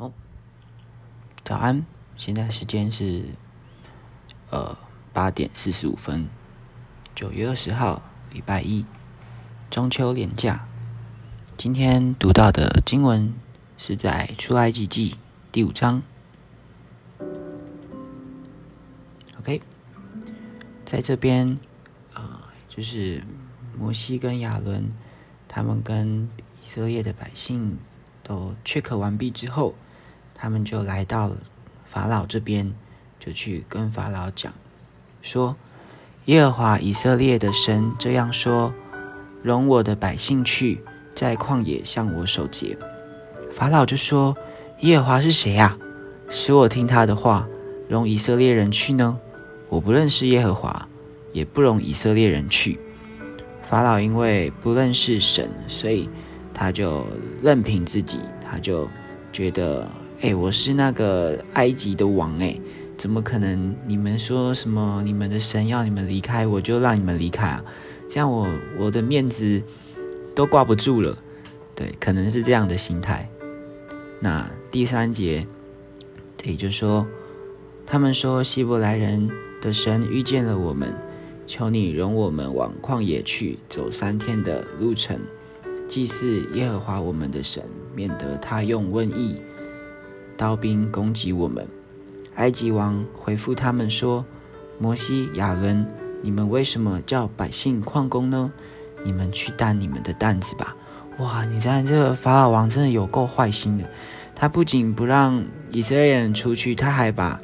好，早安，现在时间是呃八点四十五分，九月二十号，礼拜一，中秋连假。今天读到的经文是在出埃及记第五章。OK，在这边啊、就是摩西跟亚伦他们跟以色列的百姓都 check 完毕之后，他们就来到了法老这边，就去跟法老讲说：“耶和华以色列的神这样说：容我的百姓去，在旷野向我守节。”法老就说：“耶和华是谁呀、使我听他的话，容以色列人去呢？我不认识耶和华，也不容以色列人去。”法老因为不认识神，所以他就任凭自己，他就觉得，哎、我是那个埃及的王，哎，怎么可能？你们说什么？你们的神要你们离开，我就让你们离开啊？这样我我的面子都挂不住了。对，可能是这样的心态。那第三节，这里就说，他们说希伯来人的神遇见了我们。求你容我们往旷野去，走三天的路程，祭祀耶和华我们的神，免得他用瘟疫、刀兵攻击我们。埃及王回复他们说：“摩西、亚伦，你们为什么叫百姓旷工呢？你们去担你们的担子吧。”哇，你看这个法老王真的有够坏心的，他不仅不让以色列人出去，他还把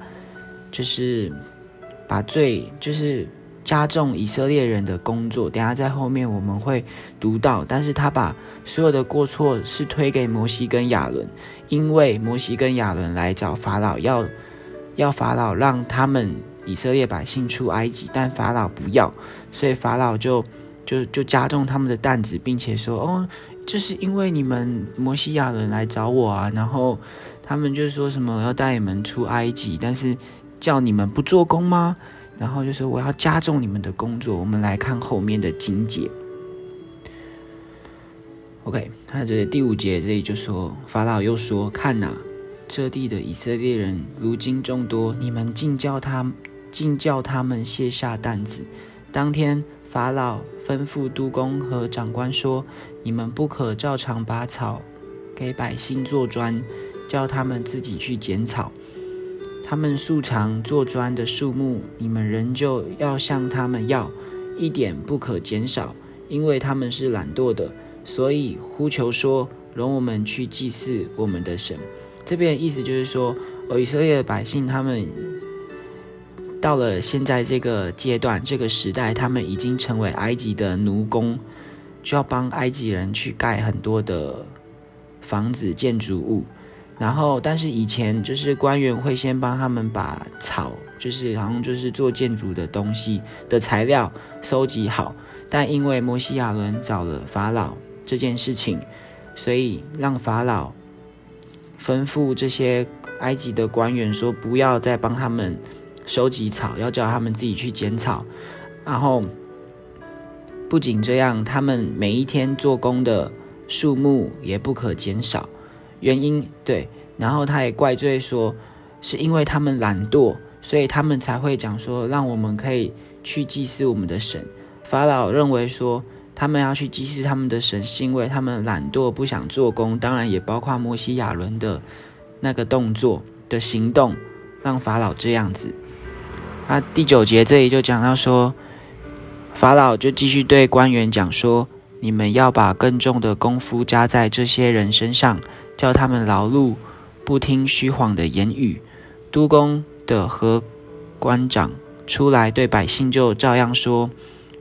就是把罪就是。加重以色列人的工作，等下在后面我们会读到。但是他把所有的过错是推给摩西跟亚伦，因为摩西跟亚伦来找法老要要法老让他们以色列百姓出埃及，但法老不要，所以法老就就就加重他们的担子，并且说：“哦，这是因为你们摩西亚伦来找我啊。”然后他们就说什么要带你们出埃及，但是叫你们不做工吗？然后就说我要加重你们的工作。我们来看后面的经节。OK，他这第五节这里就说法老又说：“看呐、这地的以色列人如今众多，你们竟叫他竟叫他们卸下担子。”当天法老吩咐督工和长官说：“你们不可照常拔草给百姓做砖，叫他们自己去捡草。”他们素常做砖的数目，你们仍旧要向他们要，一点不可减少，因为他们是懒惰的，所以呼求说：“容我们去祭祀我们的神。”这边的意思就是说，以色列的百姓他们到了现在这个阶段、这个时代，他们已经成为埃及的奴工，就要帮埃及人去盖很多的房子、建筑物。然后，但是以前就是官员会先帮他们把草，就是好像就是做建筑的东西的材料收集好。但因为摩西亚伦找了法老这件事情，所以让法老吩咐这些埃及的官员说，不要再帮他们收集草，要叫他们自己去剪草。然后不仅这样，他们每一天做工的数目也不可减少。原因对，然后他也怪罪说，是因为他们懒惰，所以他们才会讲说，让我们可以去祭祀我们的神。法老认为说，他们要去祭祀他们的神，是因为他们懒惰，不想做工。当然，也包括摩西亚伦的那个动作的行动，让法老这样子。那第九节这里就讲到说，法老就继续对官员讲说，你们要把更重的功夫加在这些人身上。叫他们劳碌，不听虚谎的言语。督工的和官长出来对百姓就照样说：“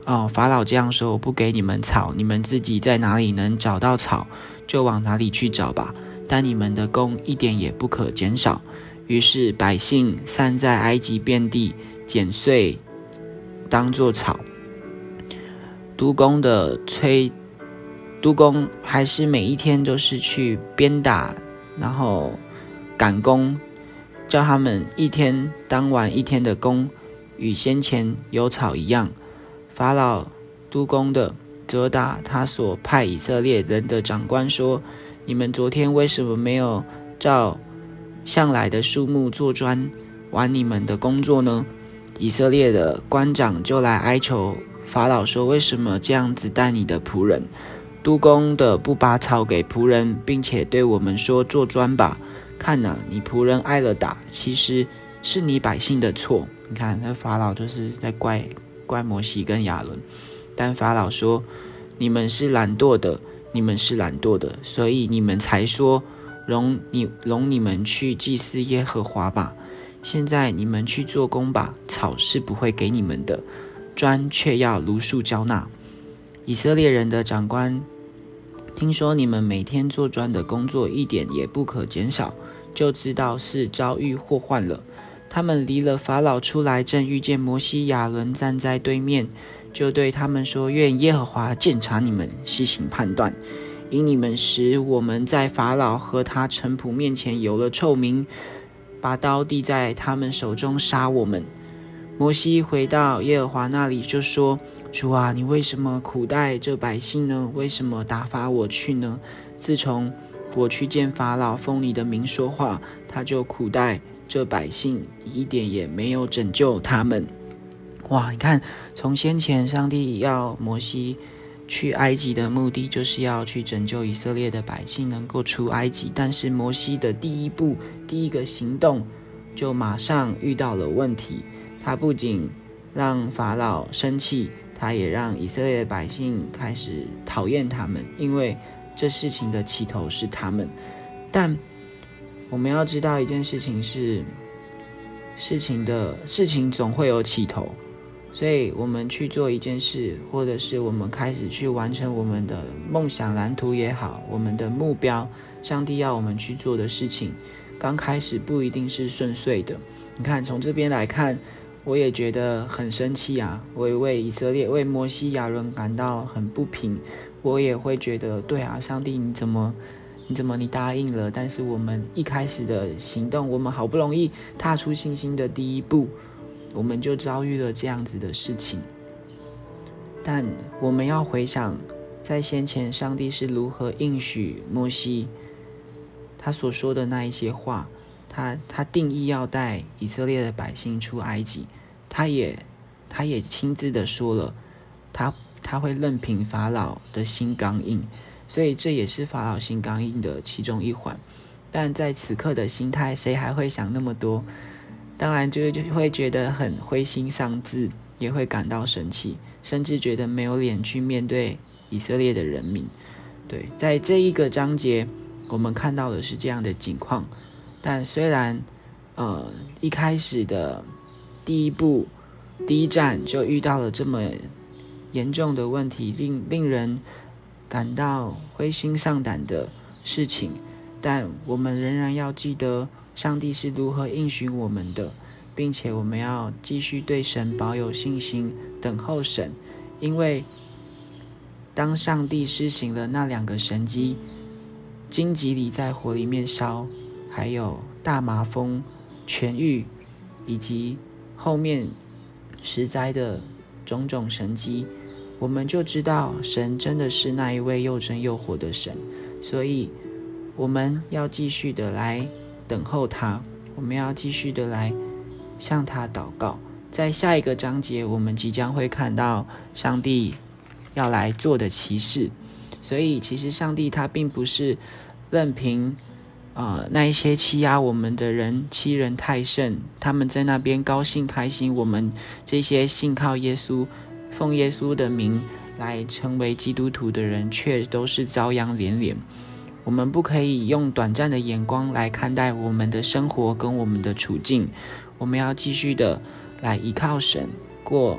哦，法老这样说，我不给你们草，你们自己在哪里能找到草，就往哪里去找吧。但你们的工一点也不可减少。”于是百姓散在埃及遍地，剪碎当作草。督工的催。督工还是每一天都是去鞭打，然后赶工，叫他们一天当完一天的工，与先前有草一样。法老督工的责打他所派以色列人的长官说：“你们昨天为什么没有照向来的树木做砖，完你们的工作呢？以色列的官长就来哀求法老说：“为什么这样子待你的仆人？督工的不拔草给仆人，并且对我们说做砖吧？看呐，你仆人挨了打，其实是你百姓的错。你看，那法老就是在怪怪摩西跟亚伦。但法老说：你们是懒惰的，你们是懒惰的，所以你们才说容你容你们去祭祀耶和华吧。”现在你们去做工吧，草是不会给你们的，砖却要如数交纳。以色列人的长官听说你们每天做砖的工作一点也不可减少，就知道是遭遇祸患了。他们离了法老出来，正遇见摩西、亚伦站在对面，就对他们说：“愿耶和华鉴察你们，细行判断，因你们使我们在法老和他臣仆面前有了臭名。”把刀递在他们手中杀我们。摩西回到耶和华那里，就说：“主啊，你为什么苦待这百姓呢？为什么打发我去呢？自从我去见法老，奉你的名说话，他就苦待这百姓，一点也没有拯救他们。”哇！你看，从先前上帝要摩西。去埃及的目的就是要去拯救以色列的百姓，能够出埃及。但是摩西的第一步、第一个行动就马上遇到了问题。他不仅让法老生气，他也让以色列的百姓开始讨厌他们，因为这事情的起头是他们。但我们要知道一件事情是，事情的事情总会有起头。所以，我们去做一件事，或者是我们开始去完成我们的梦想蓝图也好，我们的目标，上帝要我们去做的事情，刚开始不一定是顺遂的。你看，从这边来看，我也觉得很生气啊！我也为以色列、为摩西亚伦感到很不平。我也会觉得，对啊，上帝，你怎么，你怎么你答应了？但是我们一开始的行动，我们好不容易踏出信心的第一步。我们就遭遇了这样子的事情，但我们要回想，在先前上帝是如何应许摩西他所说的那一些话，他他定义要带以色列的百姓出埃及，他也他也亲自的说了，他他会任凭法老的心刚硬，所以这也是法老心刚硬的其中一环。但在此刻的心态，谁还会想那么多？当然，就就会觉得很灰心丧志，也会感到生气，甚至觉得没有脸去面对以色列的人民。对，在这一个章节，我们看到的是这样的景况。但虽然，呃，一开始的第一步、第一站就遇到了这么严重的问题，令令人感到灰心丧胆的事情，但我们仍然要记得。上帝是如何应许我们的，并且我们要继续对神保有信心，等候神。因为当上帝施行了那两个神迹——荆棘里在火里面烧，还有大麻风痊愈，以及后面实灾的种种神迹，我们就知道神真的是那一位又真又活的神。所以，我们要继续的来。等候他，我们要继续的来向他祷告。在下一个章节，我们即将会看到上帝要来做的奇事。所以，其实上帝他并不是任凭啊那一些欺压我们的人欺人太甚，他们在那边高兴开心，我们这些信靠耶稣、奉耶稣的名来成为基督徒的人，却都是遭殃连连。我们不可以用短暂的眼光来看待我们的生活跟我们的处境，我们要继续的来依靠神，过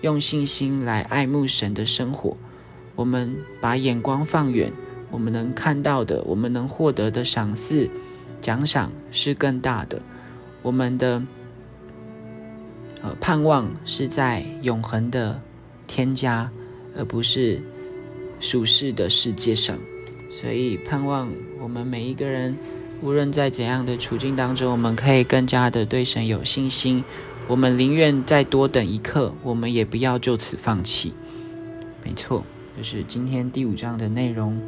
用信心来爱慕神的生活。我们把眼光放远，我们能看到的，我们能获得的赏赐、奖赏是更大的。我们的呃盼望是在永恒的添加，而不是属世的世界上。所以，盼望我们每一个人，无论在怎样的处境当中，我们可以更加的对神有信心。我们宁愿再多等一刻，我们也不要就此放弃。没错，就是今天第五章的内容。